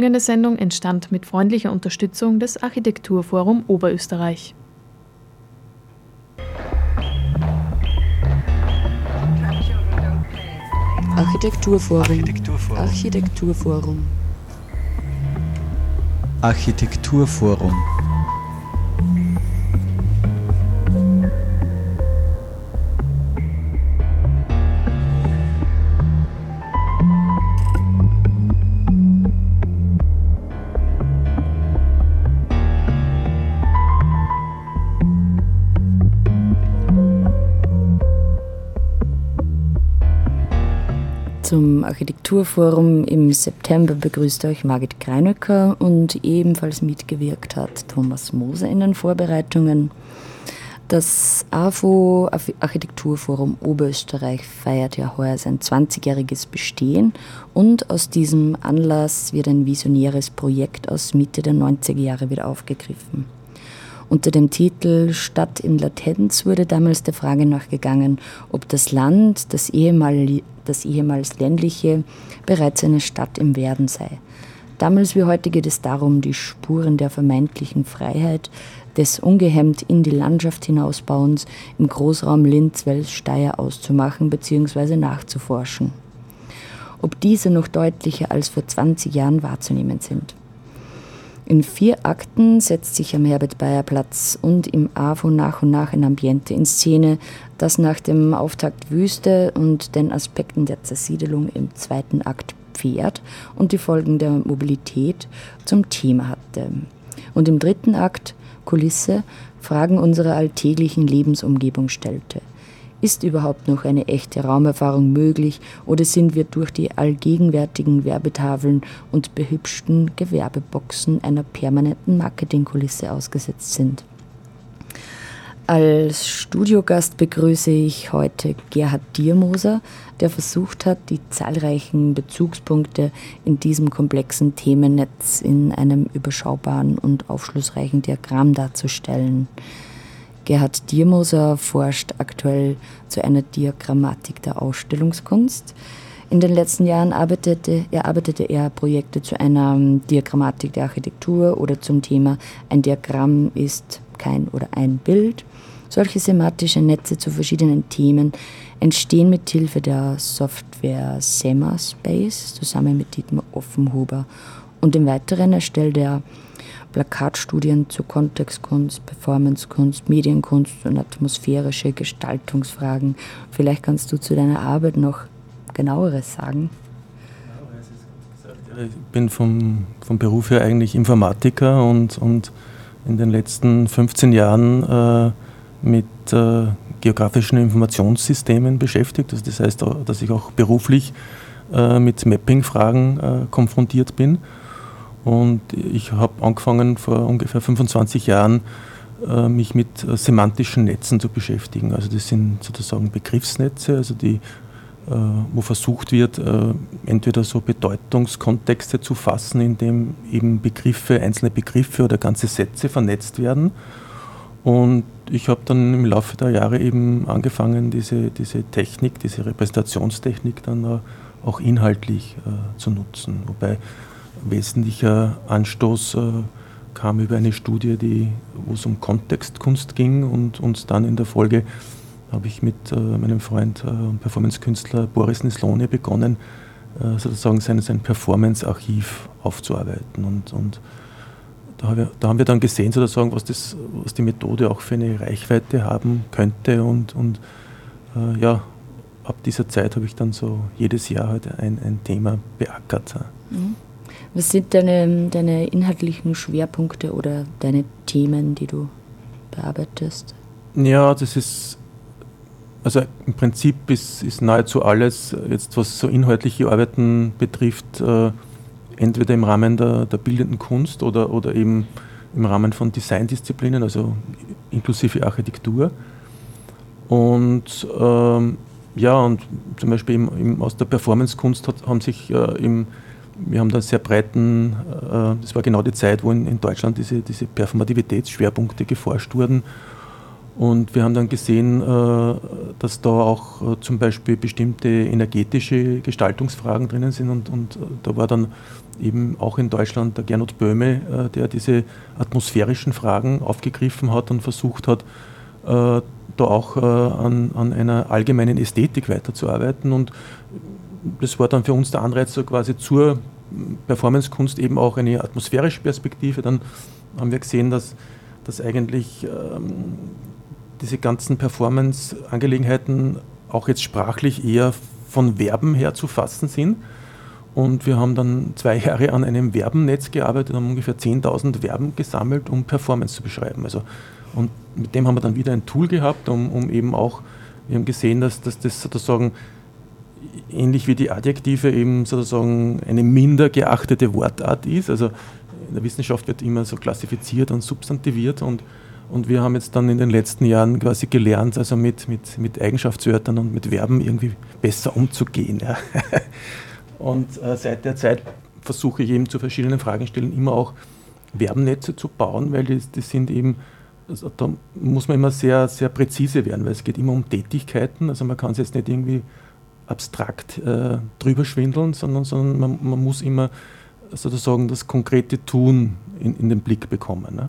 Folgende Sendung entstand mit freundlicher Unterstützung des Architekturforum Oberösterreich. Architekturforum. Architekturforum. Architekturforum. Architekturforum. Zum Architekturforum im September begrüßt euch Margit Kreinöcker und ebenfalls mitgewirkt hat Thomas Moser in den Vorbereitungen. Das AFO Architekturforum Oberösterreich feiert ja heuer sein 20-jähriges Bestehen und aus diesem Anlass wird ein visionäres Projekt aus Mitte der 90er Jahre wieder aufgegriffen. Unter dem Titel Stadt in Latenz wurde damals der Frage nachgegangen, ob das Land, das, ehemal, das ehemals ländliche, bereits eine Stadt im Werden sei. Damals wie heute geht es darum, die Spuren der vermeintlichen Freiheit, des ungehemmt in die Landschaft hinausbauens im Großraum Linz-Wels-Steyr auszumachen bzw. nachzuforschen. Ob diese noch deutlicher als vor 20 Jahren wahrzunehmen sind. In vier Akten setzt sich am Herbert-Bayer-Platz und im AWO nach und nach ein Ambiente in Szene, das nach dem Auftakt Wüste und den Aspekten der Zersiedelung im zweiten Akt Pferd und die Folgen der Mobilität zum Thema hatte. Und im dritten Akt Kulisse Fragen unserer alltäglichen Lebensumgebung stellte. Ist überhaupt noch eine echte Raumerfahrung möglich oder sind wir durch die allgegenwärtigen Werbetafeln und behübschten Gewerbeboxen einer permanenten Marketingkulisse ausgesetzt sind? Als Studiogast begrüße ich heute Gerhard Diermoser, der versucht hat, die zahlreichen Bezugspunkte in diesem komplexen Themennetz in einem überschaubaren und aufschlussreichen Diagramm darzustellen. Gerhard Diermoser forscht aktuell zu einer Diagrammatik der Ausstellungskunst. In den letzten Jahren arbeitete, erarbeitete er Projekte zu einer Diagrammatik der Architektur oder zum Thema Ein Diagramm ist kein oder ein Bild. Solche semantische Netze zu verschiedenen Themen entstehen mit Hilfe der Software SemaSpace zusammen mit Dietmar Offenhuber. Und im Weiteren erstellt er Plakatstudien zu Kontextkunst, Performancekunst, Medienkunst und atmosphärische Gestaltungsfragen. Vielleicht kannst du zu deiner Arbeit noch genaueres sagen. Ich bin vom, vom Beruf her eigentlich Informatiker und, und in den letzten 15 Jahren äh, mit äh, geografischen Informationssystemen beschäftigt. Das heißt, dass ich auch beruflich äh, mit Mapping-Fragen äh, konfrontiert bin. Und ich habe angefangen vor ungefähr 25 Jahren, äh, mich mit äh, semantischen Netzen zu beschäftigen. Also das sind sozusagen Begriffsnetze, also die, äh, wo versucht wird, entweder so Bedeutungskontexte zu fassen, indem eben Begriffe, einzelne Begriffe oder ganze Sätze vernetzt werden. Und ich habe dann im Laufe der Jahre eben angefangen, diese, diese Technik, diese Repräsentationstechnik dann auch inhaltlich zu nutzen. Wobei wesentlicher Anstoß äh, kam über eine Studie, die, wo es um Kontextkunst ging und uns dann in der Folge habe ich mit äh, meinem Freund äh, und Performancekünstler Boris Nislone begonnen, äh, sozusagen sein, sein Performance-Archiv aufzuarbeiten. Und, und da, haben wir, da haben wir dann gesehen, sozusagen, was, das, was die Methode auch für eine Reichweite haben könnte. Und, und äh, ja, ab dieser Zeit habe ich dann so jedes Jahr halt ein, ein Thema beackert. Mhm. Was sind deine, deine inhaltlichen Schwerpunkte oder deine Themen, die du bearbeitest? Ja, das ist, also im Prinzip ist, ist nahezu alles, jetzt was so inhaltliche Arbeiten betrifft, äh, entweder im Rahmen der, der bildenden Kunst oder, oder eben im Rahmen von Designdisziplinen, also inklusive Architektur. Und ähm, ja, und zum Beispiel im, im, aus der Performancekunst haben sich äh, im wir haben da sehr breiten, äh, das war genau die Zeit, wo in, in Deutschland diese, diese Performativitätsschwerpunkte geforscht wurden. Und wir haben dann gesehen, äh, dass da auch äh, zum Beispiel bestimmte energetische Gestaltungsfragen drinnen sind. Und, und da war dann eben auch in Deutschland der Gernot Böhme, äh, der diese atmosphärischen Fragen aufgegriffen hat und versucht hat, äh, da auch äh, an, an einer allgemeinen Ästhetik weiterzuarbeiten. Und das war dann für uns der Anreiz so quasi zur Performancekunst eben auch eine atmosphärische Perspektive. Dann haben wir gesehen, dass, dass eigentlich ähm, diese ganzen Performance-Angelegenheiten auch jetzt sprachlich eher von Verben her zu fassen sind. Und wir haben dann zwei Jahre an einem Verbennetz gearbeitet, haben ungefähr 10.000 Verben gesammelt, um Performance zu beschreiben. Also, und mit dem haben wir dann wieder ein Tool gehabt, um, um eben auch, wir haben gesehen, dass, dass das sozusagen ähnlich wie die Adjektive eben sozusagen eine minder geachtete Wortart ist. Also in der Wissenschaft wird immer so klassifiziert und substantiviert und und wir haben jetzt dann in den letzten Jahren quasi gelernt, also mit, mit, mit Eigenschaftswörtern und mit Verben irgendwie besser umzugehen. Ja. Und äh, seit der Zeit versuche ich eben zu verschiedenen Fragenstellen immer auch Verbennetze zu bauen, weil die, die sind eben, also da muss man immer sehr, sehr präzise werden, weil es geht immer um Tätigkeiten. Also man kann es jetzt nicht irgendwie abstrakt äh, drüber schwindeln, sondern, sondern man, man, muss immer sozusagen das konkrete Tun in, in den Blick bekommen. Ne?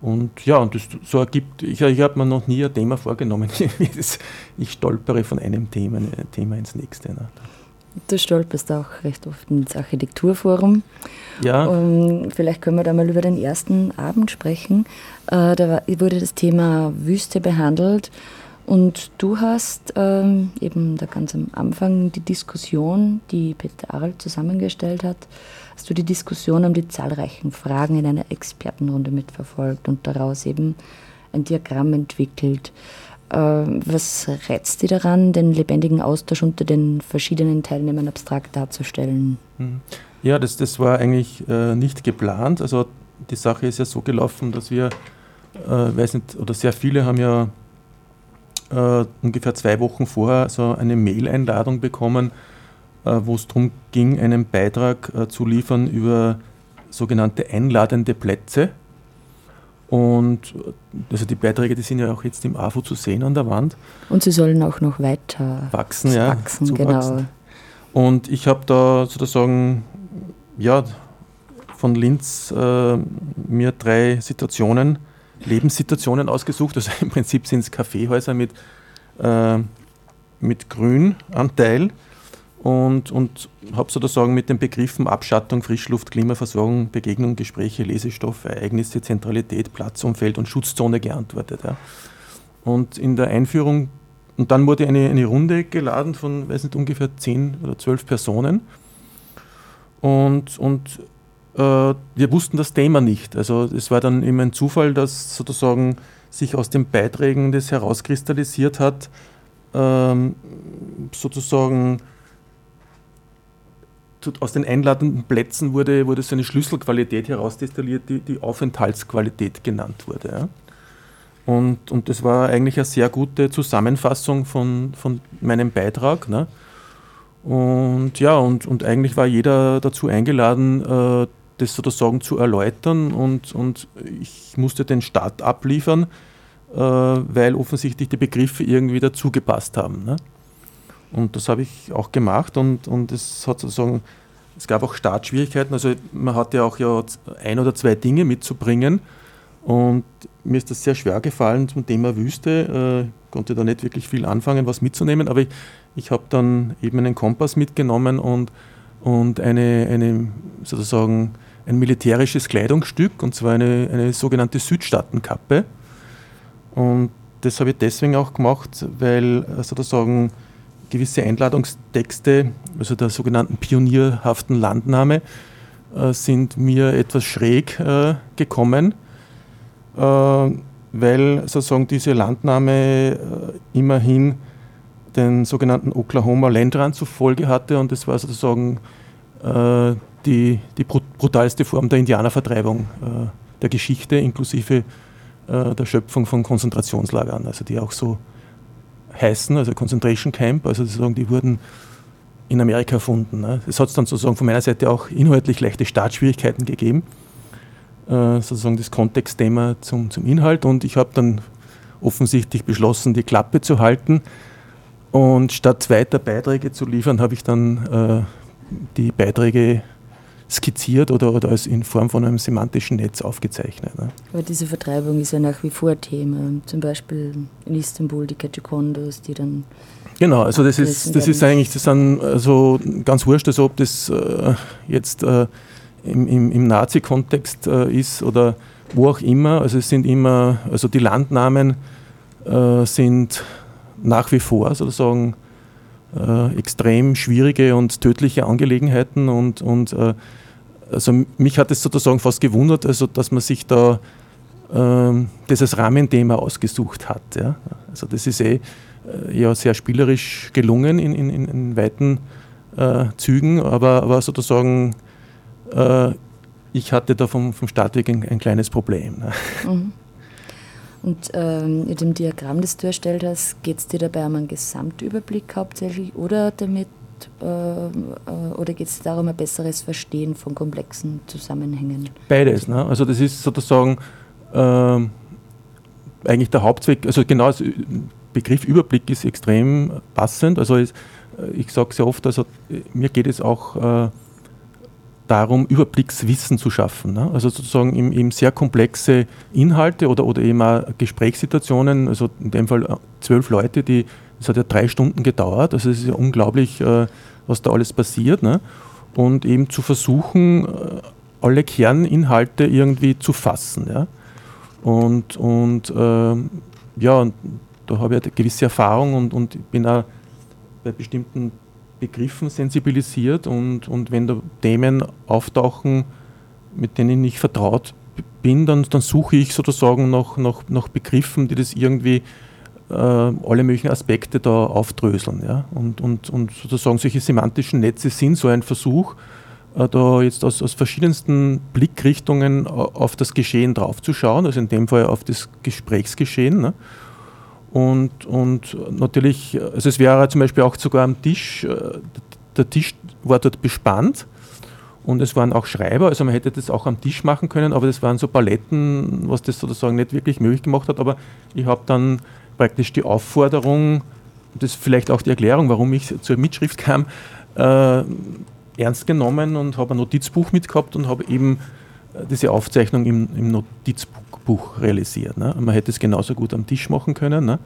Und ja, und das so ergibt, ich, ich habe mir noch nie ein Thema vorgenommen. ich stolpere von einem Thema, Thema ins nächste. Ne? Du stolperst auch recht oft ins Architekturforum. Ja. Um, ähm, vielleicht können wir da mal über den ersten Abend sprechen. Äh, da wurde das Thema Wüste behandelt und du hast ähm, eben da ganz am Anfang die Diskussion, die Peter Arlt zusammengestellt hat, hast du die Diskussion um die zahlreichen Fragen in einer Expertenrunde mitverfolgt und daraus eben ein Diagramm entwickelt. Ähm, was reizt dich daran, den lebendigen Austausch unter den verschiedenen Teilnehmern abstrakt darzustellen? Hm. Ja, das, das war eigentlich äh, nicht geplant. Also die Sache ist ja so gelaufen, dass wir, äh, weiß nicht, oder sehr viele haben ja äh, ungefähr zwei Wochen vorher so eine Mail-Einladung bekommen, äh, wo es darum ging, einen Beitrag äh, zu liefern über sogenannte einladende Plätze. Und also die Beiträge, die sind ja auch jetzt im AFO zu sehen an der Wand. Und sie sollen auch noch weiter wachsen, ja. Wachsen, genau. Und ich habe da sozusagen, ja, von Linz äh, mir drei Situationen, Lebenssituationen ausgesucht. Also im Prinzip sind es Kaffeehäuser mit, äh, mit Grünanteil und, und habe sozusagen mit den Begriffen Abschattung, Frischluft, Klimaversorgung, Begegnung, Gespräche, Lesestoff, Ereignisse, Zentralität, Platzumfeld und Schutzzone geantwortet. Ja. Und in der Einführung, und dann wurde eine, eine Runde geladen von, weiß nicht, ungefähr 10 oder 12 Personen. Und, und wir wussten das Thema nicht. Also es war dann immer ein Zufall, dass sozusagen sich aus den Beiträgen das herauskristallisiert hat, ähm, sozusagen aus den einladenden Plätzen wurde, wurde so eine Schlüsselqualität herausdestilliert, die, die Aufenthaltsqualität genannt wurde. Ja. Und, und das war eigentlich eine sehr gute Zusammenfassung von, von meinem Beitrag. Ne. Und ja, und, und eigentlich war jeder dazu eingeladen, äh, das sozusagen zu erläutern und, und ich musste den Start abliefern, äh, weil offensichtlich die Begriffe irgendwie dazu gepasst haben. Ne. Und das habe ich auch gemacht und, und es hat sozusagen, es gab auch Startschwierigkeiten. Also man hatte auch ja ein oder zwei Dinge mitzubringen. Und mir ist das sehr schwer gefallen zum Thema Wüste. Äh, konnte da nicht wirklich viel anfangen, was mitzunehmen, aber ich, ich habe dann eben einen Kompass mitgenommen und, und eine, eine sozusagen ein militärisches Kleidungsstück, und zwar eine, eine sogenannte Südstaatenkappe. Und das habe ich deswegen auch gemacht, weil sozusagen gewisse Einladungstexte, also der sogenannten pionierhaften Landnahme, äh, sind mir etwas schräg äh, gekommen, äh, weil sozusagen diese Landnahme immerhin den sogenannten Oklahoma Landrand zur Folge hatte und das war sozusagen die, die brutalste Form der Indianervertreibung äh, der Geschichte, inklusive der Schöpfung von Konzentrationslagern, also die auch so heißen, also Concentration Camp, also sozusagen die wurden in Amerika erfunden. Ne? Es hat dann sozusagen von meiner Seite auch inhaltlich leichte Startschwierigkeiten gegeben, äh, sozusagen das Kontextthema zum, zum Inhalt und ich habe dann offensichtlich beschlossen, die Klappe zu halten und statt weiter Beiträge zu liefern, habe ich dann äh, die Beiträge skizziert oder, oder als in Form von einem semantischen Netz aufgezeichnet. Ne? Aber diese Vertreibung ist ja nach wie vor Thema. Zum Beispiel in Istanbul die Katakondos, die dann. Genau, also das ist, das ist eigentlich, das sind also ganz wurscht, also ob das äh, jetzt äh, im, im, im Nazi-Kontext äh, ist oder wo auch immer. Also es sind immer, also die Landnamen äh, sind nach wie vor sozusagen äh, extrem schwierige und tödliche Angelegenheiten und, und äh, also mich hat es sozusagen fast gewundert, also dass man sich da äh, als Rahmenthema ausgesucht hat. Ja. Also das ist eh äh, ja sehr spielerisch gelungen in, in, in weiten äh, Zügen, aber, aber sozusagen ich hatte da vom, vom Startweg ein, ein kleines Problem. Ne. Mhm. Und ähm, in dem Diagramm, das du erstellt hast, geht es dir dabei um einen Gesamtüberblick hauptsächlich oder damit äh, äh oder geht es darum, ein besseres Verstehen von komplexen Zusammenhängen? Beides. Ne? Also das ist sozusagen äh, eigentlich der Hauptzweck, also genau, der Begriff Überblick ist extrem passend. Also ich, ich sage sehr oft, also mir geht es auch äh, darum, Überblickswissen zu schaffen. Ne? Also sozusagen eben, sehr komplexe Inhalte oder, oder eben auch Gesprächssituationen, also in dem Fall äh, zwölf Leute, die, das hat ja drei Stunden gedauert, also es ist ja unglaublich, äh, was da alles passiert. Ne? Und eben zu versuchen, äh, alle Kerninhalte irgendwie zu fassen. Ja? Und, und äh, ja, da habe ich eine gewisse Erfahrung und, und bin auch bei bestimmten Begriffen sensibilisiert und, und wenn da Themen auftauchen, mit denen ich nicht vertraut bin, dann, dann suche ich sozusagen nach, nach, nach Begriffen, die das irgendwie äh, alle möglichen Aspekte da aufdröseln. Ja? Und, und, und sozusagen solche semantischen Netze sind so ein Versuch, äh, da jetzt aus, aus verschiedensten Blickrichtungen auf das Geschehen draufzuschauen, also in dem Fall auf das Gesprächsgeschehen. Ne? Und, und natürlich, also es wäre zum Beispiel auch sogar am Tisch, äh, der Tisch war dort bespannt und es waren auch Schreiber, also man hätte das auch am Tisch machen können, aber das waren so Paletten, was das sozusagen nicht wirklich möglich gemacht hat. Aber ich habe dann praktisch die Aufforderung, das ist vielleicht auch die Erklärung, warum ich zur Mitschrift kam, äh, ernst genommen und habe ein Notizbuch mitgehabt und habe eben äh, diese Aufzeichnung im, im Notizbuch Buch realisiert. Ne? Man hätte es genauso gut am Tisch machen können. Ne?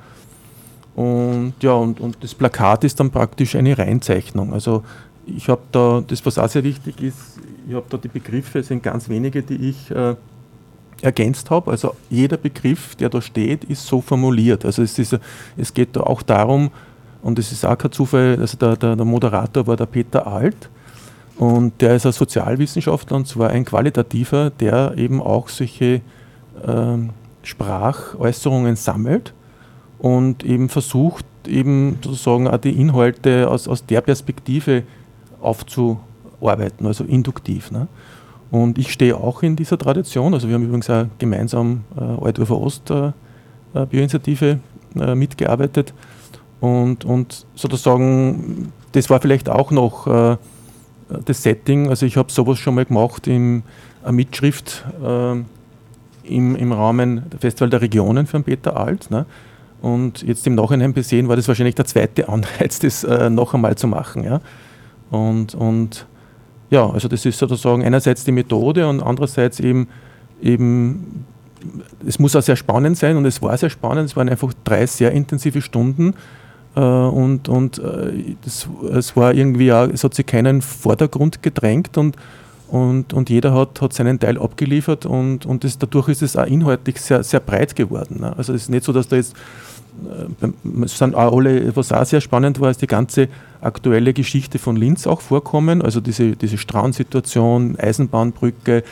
Und ja, und, und das Plakat ist dann praktisch eine Reinzeichnung. Also ich habe da, das was auch sehr wichtig ist, ich habe da die Begriffe, es sind ganz wenige, die ich äh, ergänzt habe. Also jeder Begriff, der da steht, ist so formuliert. Also es, ist, es geht da auch darum, und es ist auch kein Zufall, also der, der, der Moderator war der Peter Alt, und der ist ein Sozialwissenschaftler und zwar ein qualitativer, der eben auch solche Sprachäußerungen sammelt und eben versucht, eben sozusagen auch die Inhalte aus, aus der Perspektive aufzuarbeiten, also induktiv. Ne? Und ich stehe auch in dieser Tradition, also wir haben übrigens auch gemeinsam äh, Altdorfer Ost äh, äh, Bioinitiative äh, mitgearbeitet und, und sozusagen, das war vielleicht auch noch äh, das Setting, also ich habe sowas schon mal gemacht in einer Mitschrift äh, im, im Rahmen Festival der Regionen für den Peter Alt. Ne? Und jetzt im Nachhinein besehen war das wahrscheinlich der zweite Anreiz, das äh, noch einmal zu machen. Ja? Und, und ja, also das ist sozusagen einerseits die Methode und andererseits eben, eben, es muss auch sehr spannend sein und es war sehr spannend, es waren einfach drei sehr intensive Stunden äh, und, und äh, das, es war irgendwie auch, es hat sich keinen Vordergrund gedrängt und und, und jeder hat, hat seinen Teil abgeliefert und, und das, dadurch ist es auch inhaltlich sehr, sehr breit geworden. Ne? Also es ist nicht so, dass da jetzt, äh, es sind auch alle, was auch sehr spannend war, ist die ganze aktuelle Geschichte von Linz auch vorkommen, also diese, diese Straßensituation, Eisenbahnbrücke,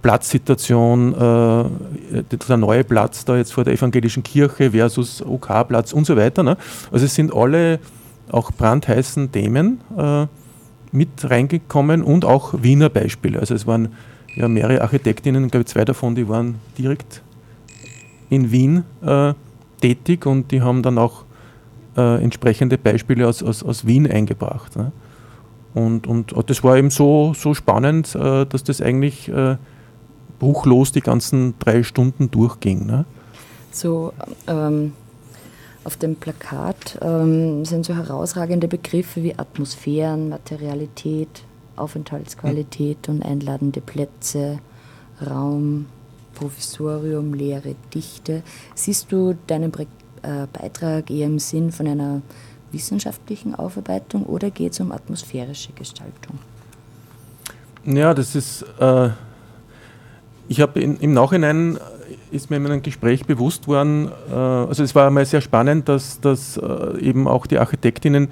Platzsituation, äh, der neue Platz da jetzt vor der evangelischen Kirche versus OK-Platz und so weiter. Ne? Also es sind alle auch brandheißen Themen. Äh, mit reingekommen und auch Wiener Beispiele. Also es waren ja mehrere Architektinnen, glaube ich zwei davon, die waren direkt in Wien äh, tätig und die haben dann auch äh, entsprechende Beispiele aus, aus, aus Wien eingebracht. Ne? Und, und das war eben so, so spannend, äh, dass das eigentlich äh, bruchlos die ganzen drei Stunden durchging. Ne? So, ähm auf dem Plakat ähm, sind so herausragende Begriffe wie Atmosphären, Materialität, Aufenthaltsqualität und einladende Plätze, Raum, Professorium, Lehre, Dichte. Siehst du deinen äh, Beitrag eher im Sinn von einer wissenschaftlichen Aufarbeitung oder geht es um atmosphärische Gestaltung? Ja, das ist. Äh, ich habe im Nachhinein ist mir in einem Gespräch bewusst worden, äh, also es war einmal sehr spannend, dass, dass äh, eben auch die Architektinnen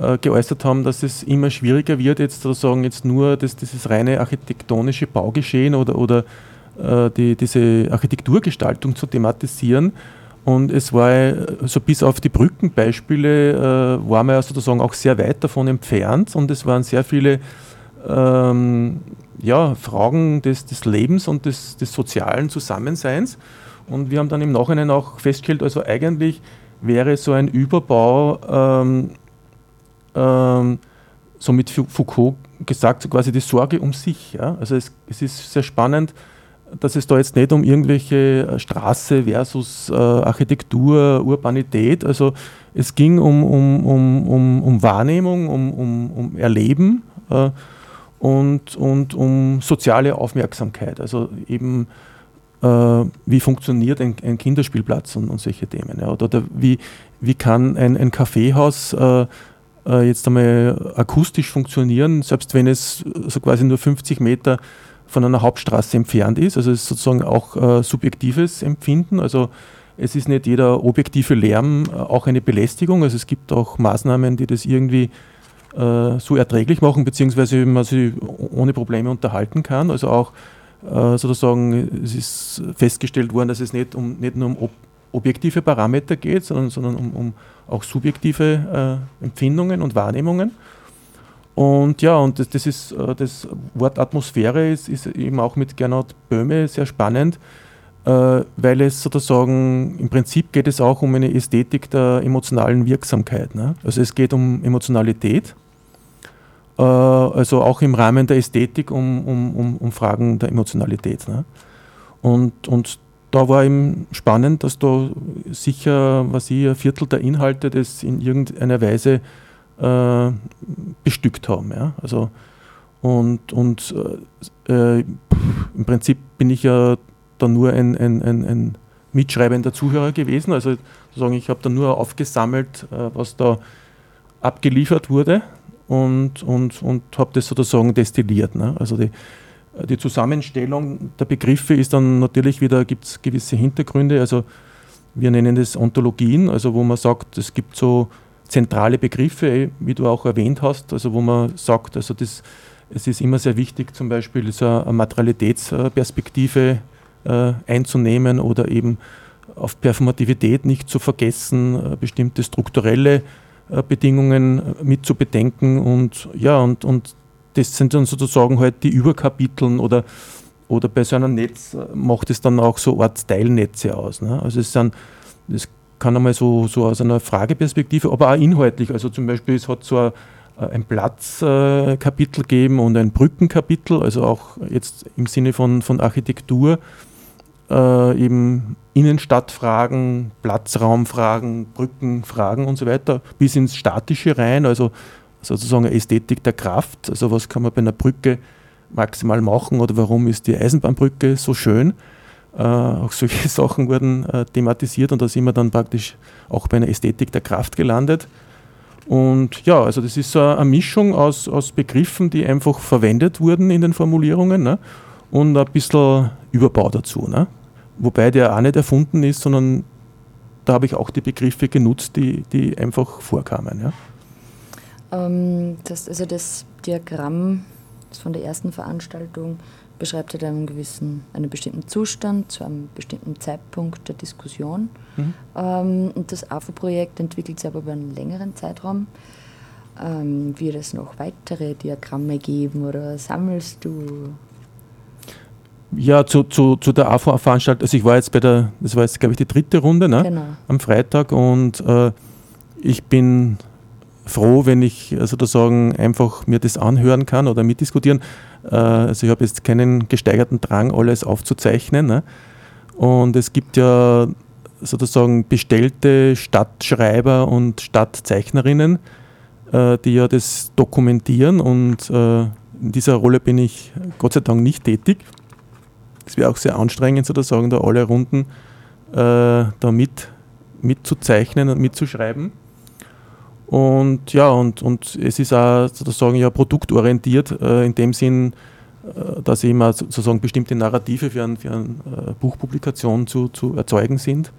äh, geäußert haben, dass es immer schwieriger wird, jetzt sozusagen jetzt nur das, dieses reine architektonische Baugeschehen oder, oder die, diese Architekturgestaltung zu thematisieren. Und es war so bis auf die Brückenbeispiele äh, war man sozusagen auch sehr weit davon entfernt und es waren sehr viele ähm, ja, Fragen des, des Lebens und des, des sozialen Zusammenseins. Und wir haben dann im Nachhinein auch festgestellt, also eigentlich wäre so ein Überbau, ähm, ähm, so mit Foucault gesagt, quasi die Sorge um sich. Ja? Also es, es ist sehr spannend, dass es da jetzt nicht um irgendwelche Straße versus äh, Architektur, Urbanität, also es ging um, um, um, um, um Wahrnehmung, um, um, um Erleben äh, und, und um soziale Aufmerksamkeit. Also eben, äh, wie funktioniert ein, ein Kinderspielplatz und, und, solche Themen. Ja. Oder, oder wie, wie kann ein, ein Kaffeehaus äh, äh, jetzt einmal akustisch funktionieren, selbst wenn es so quasi nur 50 Meter von einer Hauptstraße entfernt ist. Also es ist sozusagen auch äh, subjektives Empfinden. Also es ist nicht jeder objektive Lärm äh, auch eine Belästigung. Also es gibt auch Maßnahmen, die das irgendwie äh, so erträglich machen, beziehungsweise man sich ohne Probleme unterhalten kann. Also auch äh, sozusagen, es ist festgestellt worden, dass es nicht, um, nicht nur um ob objektive Parameter geht, sondern, sondern um, um auch subjektive äh, Empfindungen und Wahrnehmungen. Und ja, und das, das, ist, äh, das Wort Atmosphäre ist, ist eben auch mit Gernot Böhme sehr spannend, äh, weil es sozusagen, im Prinzip geht es auch um eine Ästhetik der emotionalen Wirksamkeit. Ne? Also es geht um Emotionalität, also auch im Rahmen der Ästhetik um, um, um, um Fragen der Emotionalität. Ne? Und, und da war eben spannend, dass da sicher, was ich, ein Viertel der Inhalte das in irgendeiner Weise äh, bestückt haben. Ja? Also, und und äh, im Prinzip bin ich ja da nur ein, ein, ein, ein mitschreibender Zuhörer gewesen. Also sozusagen, ich habe da nur aufgesammelt, äh, was da abgeliefert wurde und, und, und habe das sozusagen destilliert. Ne? Also die, die Zusammenstellung der Begriffe ist dann natürlich wieder, gibt es gewisse Hintergründe. Also wir nennen das Ontologien, also wo man sagt, es gibt so zentrale Begriffe, eh, wie du auch erwähnt hast, also wo man sagt, also das, es ist immer sehr wichtig, zum Beispiel so eine Materialitätsperspektive äh, einzunehmen oder eben auf Performativität nicht zu vergessen, äh, bestimmte strukturelle äh, Bedingungen mit zu bedenken und ja, und, und das sind dann sozusagen halt die Überkapiteln oder, oder bei so einem Netz macht es dann auch so Art Teilnetze aus. Ne? Also es sind, das kann einmal so, so aus einer Frageperspektive, aber auch inhaltlich. Also zum Beispiel, es hat so ein, ein Platzkapitel gegeben und ein Brückenkapitel, also auch jetzt im Sinne von, von Architektur, äh, eben Innenstadtfragen, Platzraumfragen, Brückenfragen und so weiter, bis ins Statische rein, also sozusagen Ästhetik der Kraft, also was kann man bei einer Brücke maximal machen oder warum ist die Eisenbahnbrücke so schön. Äh, auch solche Sachen wurden äh, thematisiert und da sind wir dann praktisch auch bei einer Ästhetik der Kraft gelandet. Und ja, also das ist so eine Mischung aus, aus Begriffen, die einfach verwendet wurden in den Formulierungen ne? und ein bisschen Überbau dazu. Ne? Wobei der auch nicht erfunden ist, sondern da habe ich auch die Begriffe genutzt, die, die einfach vorkamen. Ja? Ähm, das, also das Diagramm von der ersten Veranstaltung beschreibt halt einen gewissen, einen bestimmten Zustand zu einem bestimmten Zeitpunkt der Diskussion. Mhm. Ähm, und das AFO-Projekt entwickelt sich aber über einen längeren Zeitraum. Ähm, wird es noch weitere Diagramme geben oder sammelst du? Ja, zu, zu, zu der AFO-Veranstaltung, also ich war jetzt bei der, das war jetzt glaube ich die dritte Runde ne? genau. am Freitag und äh, ich bin froh, wenn ich sozusagen einfach mir das anhören kann oder mitdiskutieren. Äh, also ich habe jetzt keinen gesteigerten Drang, alles aufzuzeichnen. Ne? Und es gibt ja sozusagen bestellte Stadtschreiber und Stadtzeichnerinnen, äh, die ja das dokumentieren und äh, in dieser Rolle bin ich Gott sei Dank nicht tätig. Es wäre auch sehr anstrengend, sozusagen, da alle Runden äh, da mit, mitzuzeichnen und mitzuschreiben. Und ja, und, und es ist auch sozusagen ja produktorientiert, äh, in dem Sinn, äh, dass auch sozusagen bestimmte Narrative für, ein, für eine äh, Buchpublikation zu, zu erzeugen sind.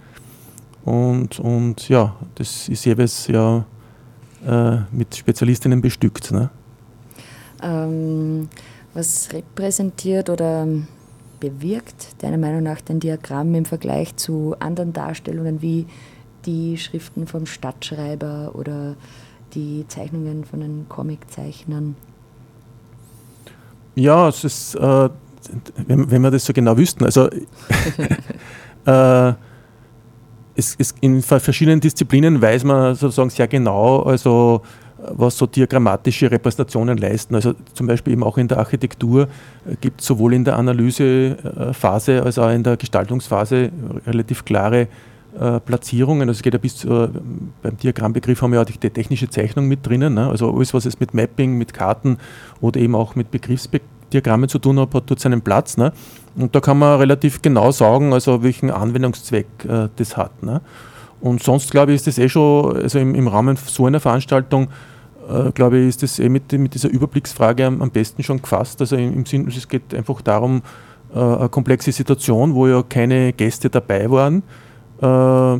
Und, und ja, das ist jeweils ja äh, mit Spezialistinnen bestückt. Ne? Ähm, was repräsentiert oder bewirkt deiner Meinung nach dein Diagramm im Vergleich zu anderen Darstellungen wie die Schriften vom Stadtschreiber oder die Zeichnungen von den Comiczeichnern? Ja, es ist, äh, wenn, wenn wir das so genau wüssten, also äh, es, es in verschiedenen Disziplinen weiß man sozusagen sehr genau, also was so diagrammatische Repräsentationen leisten. Also zum Beispiel eben auch in der Architektur äh, gibt es sowohl in der Analysephase als auch in der Gestaltungsphase relativ klare äh, Platzierungen. Also es geht ja bis äh, beim Diagrammbegriff haben wir auch die technische Zeichnung mit drinnen. Ne? Also alles, was es mit Mapping, mit Karten oder eben auch mit Begriffsdiagrammen zu tun hat, hat dort seinen Platz. Ne? Und da kann man relativ genau sagen, also welchen Anwendungszweck äh, das hat. Ne? Und sonst glaube ich, ist das eh schon, also im, im Rahmen so einer Veranstaltung, äh, glaube ich, ist das eh mit, mit dieser Überblicksfrage am, am, besten schon gefasst. Also im, im Sinn, es geht einfach darum, äh, eine komplexe Situation, wo ja keine Gäste dabei waren, äh,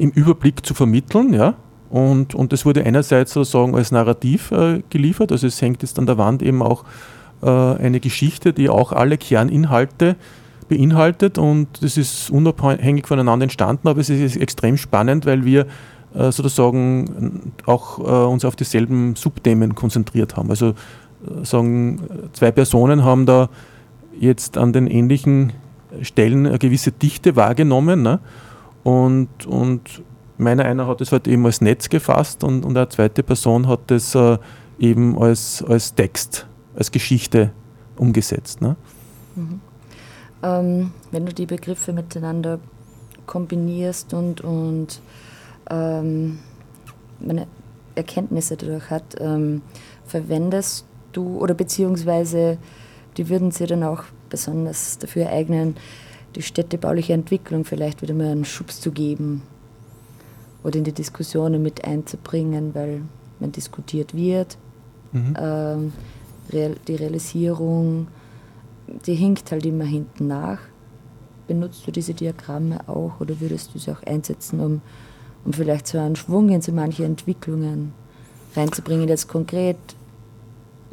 im Überblick zu vermitteln. Ja? Und, und das wurde einerseits sozusagen als Narrativ äh, geliefert, also es hängt jetzt an der Wand eben auch eine Geschichte, die auch alle Kerninhalte beinhaltet und das ist unabhängig voneinander entstanden, aber es ist extrem spannend, weil wir sozusagen auch äh, uns auf dieselben Subthemen konzentriert haben. Also äh, sagen, zwei Personen haben da jetzt an den ähnlichen Stellen eine gewisse Dichte wahrgenommen ne? und, und meiner einer hat es halt eben als Netz gefasst und, und eine zweite Person hat es äh, eben als, als Text, als Geschichte umgesetzt. Ne? Mhm. Ähm, wenn du die Begriffe miteinander kombinierst und, und ähm, meine Erkenntnisse dadurch hat, ähm, verwendest du oder beziehungsweise die würden sie dann auch besonders dafür eignen, die städtebauliche Entwicklung vielleicht wieder mal einen Schubs zu geben oder in die Diskussionen mit einzubringen, weil man diskutiert wird. Mhm. Ähm, die Realisierung, die hinkt halt immer hinten nach. Benutzt du diese Diagramme auch oder würdest du sie auch einsetzen, um um vielleicht so einen Schwung in so manche Entwicklungen reinzubringen, jetzt konkret?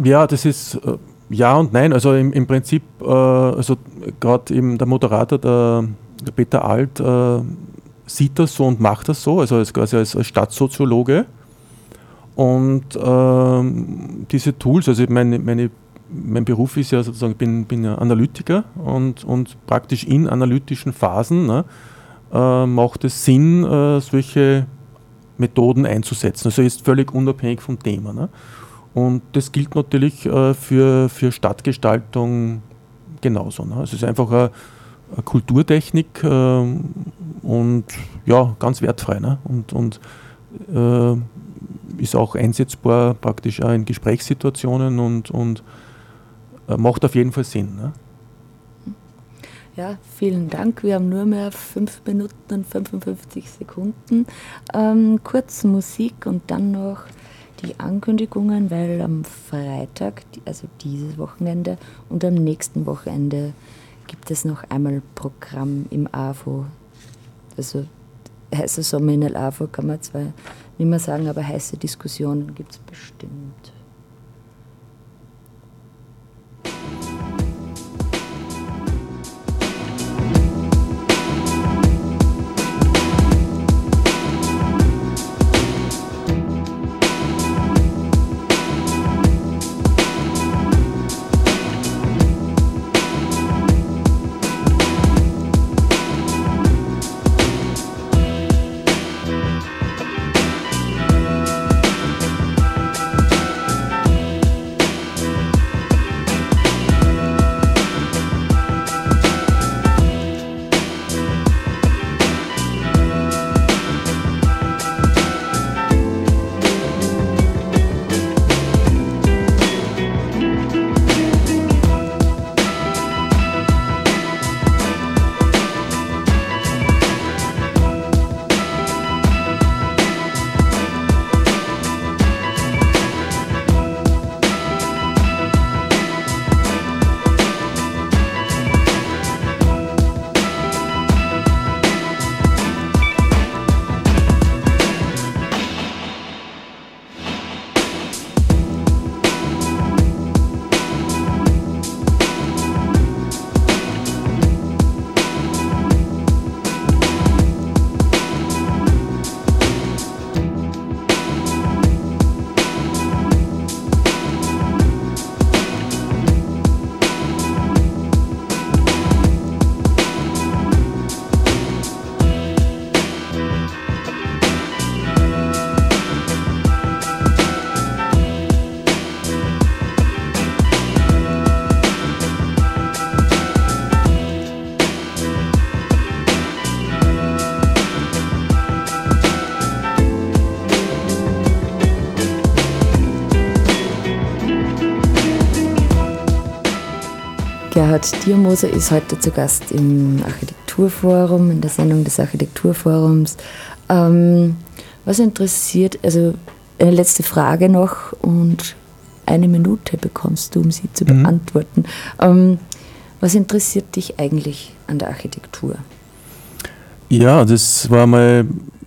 Ja, das ist äh, ja und nein. Also im, im Prinzip, äh, also gerade eben der Moderator, der, der Peter Alt, äh, sieht das so und macht das so, also als, quasi als, Stadtsoziologe. Und ähm, diese Tools, also meine, meine, mein Beruf ist ja sozusagen, ich bin, bin ja Analytiker und, und praktisch in analytischen Phasen ne, äh, macht es Sinn, äh, solche Methoden einzusetzen. Also ist völlig unabhängig vom Thema. Ne? Und das gilt natürlich äh, für, für Stadtgestaltung genauso. Ne? Es ist einfach eine, eine Kulturtechnik äh, und ja, ganz wertfrei. Ne? Und, und äh, ist auch einsetzbar praktisch auch in Gesprächssituationen und, und äh, macht auf jeden Fall Sinn. Ne? Ja, vielen Dank. Wir haben nur mehr 5 Minuten und 55 Sekunden. Ähm, kurz Musik und dann noch die Ankündigungen, weil am Freitag, also dieses Wochenende und am nächsten Wochenende gibt es noch einmal Programm im AFO. Also heiße Sommer in der AFO kann man zwar nicht mehr sagen, aber heiße Diskussionen gibt es bestimmt. Gerhard Diermoser ist heute zu Gast im Architekturforum, in der Sendung des Architekturforums. Ähm, was interessiert, also eine letzte Frage noch und eine Minute bekommst du, um sie zu mhm. beantworten. Ähm, was interessiert dich eigentlich an der Architektur? Ja, das war mal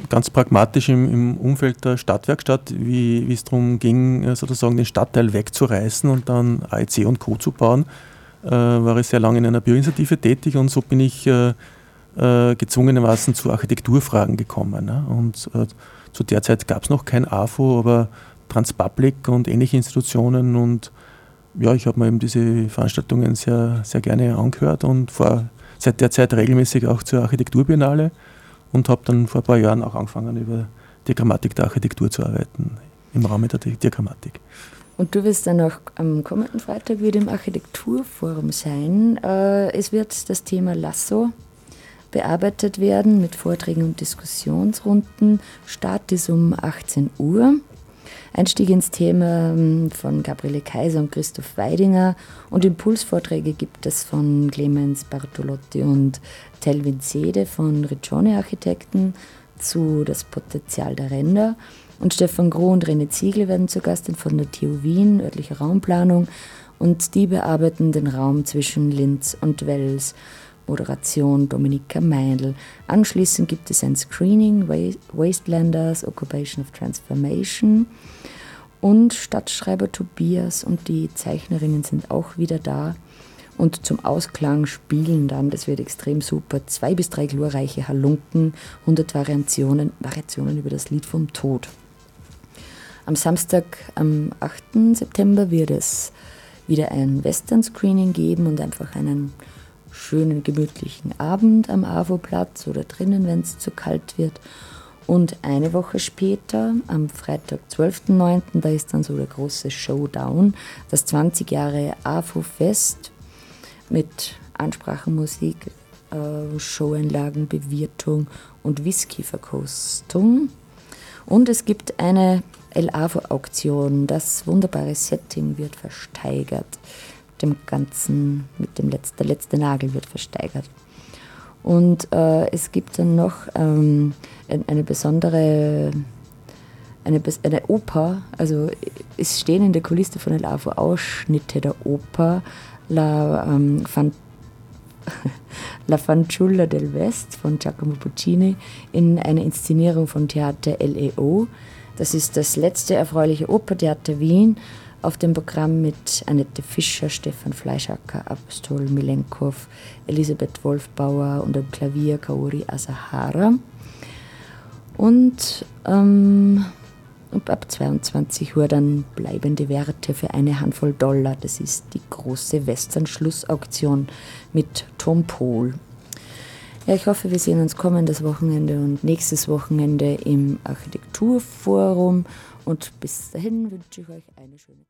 ganz pragmatisch im, im Umfeld der Stadtwerkstatt, wie, wie es darum ging, sozusagen den Stadtteil wegzureißen und dann AEC und Co. zu bauen, war ich sehr lange in einer Bioinitiative tätig und so bin ich äh, äh, gezwungenermaßen zu Architekturfragen gekommen. Ne? Und äh, zu der Zeit gab es noch kein AFO, aber Transpublic und ähnliche Institutionen und ja, ich habe mir eben diese Veranstaltungen sehr, sehr gerne angehört und vor, seit der Zeit regelmäßig auch zur Architekturbiennale und habe dann vor ein paar Jahren auch angefangen, über die Grammatik der Architektur zu arbeiten, im Rahmen der Diagrammatik. Und du wirst dann auch am kommenden Freitag wieder im Architekturforum sein. Äh, es wird das Thema Lasso bearbeitet werden mit Vorträgen und Diskussionsrunden. Start ist um 18 Uhr. Einstieg ins Thema ähm, von Gabriele Kaiser und Christoph Weidinger und Impulsvorträge gibt es von Clemens Bartolotti und Telvin Sede von Riccione Architekten zu Das Potenzial der Ränder. Und Stefan Groh und René Ziegel werden zu Gast von der TU Wien, örtliche Raumplanung. Und die bearbeiten den Raum zwischen Linz und Wels. Moderation Dominika Meindl. Anschließend gibt es ein Screening, Wastelanders, Occupation of Transformation. Und Stadtschreiber Tobias und die Zeichnerinnen sind auch wieder da. Und zum Ausklang spielen dann, das wird extrem super, zwei bis drei glorreiche Halunken, 100 Variationen, Variationen über das Lied vom Tod. Am Samstag, am 8. September, wird es wieder ein Western-Screening geben und einfach einen schönen, gemütlichen Abend am AWO-Platz oder drinnen, wenn es zu kalt wird. Und eine Woche später, am Freitag, 12.09., da ist dann so der große Showdown, das 20 Jahre AFO-Fest mit Ansprachenmusik, äh, Showeinlagen, Bewirtung und Whisky-Verkostung. Und es gibt eine El-AFO-Auktion. Das wunderbare Setting wird versteigert dem Ganzen, mit dem letzten, der letzte Nagel wird versteigert. Und äh, es gibt dann noch ähm, eine besondere, eine, eine Oper, also es stehen in der Kulisse von El Ausschnitte der Oper La, ähm, Fan, La Fanciulla del West von Giacomo Puccini in einer Inszenierung von Theater LEO. Das ist das letzte erfreuliche Opertheater Wien auf dem Programm mit Annette Fischer, Stefan Fleischacker, Apostol Milenkov, Elisabeth Wolfbauer und am Klavier Kaori Asahara. Und ähm, ab 22 Uhr dann bleibende Werte für eine Handvoll Dollar. Das ist die große Western-Schlussauktion mit Tom Pohl. Ja, ich hoffe, wir sehen uns kommendes Wochenende und nächstes Wochenende im Architekturforum. Und bis dahin wünsche ich euch eine schöne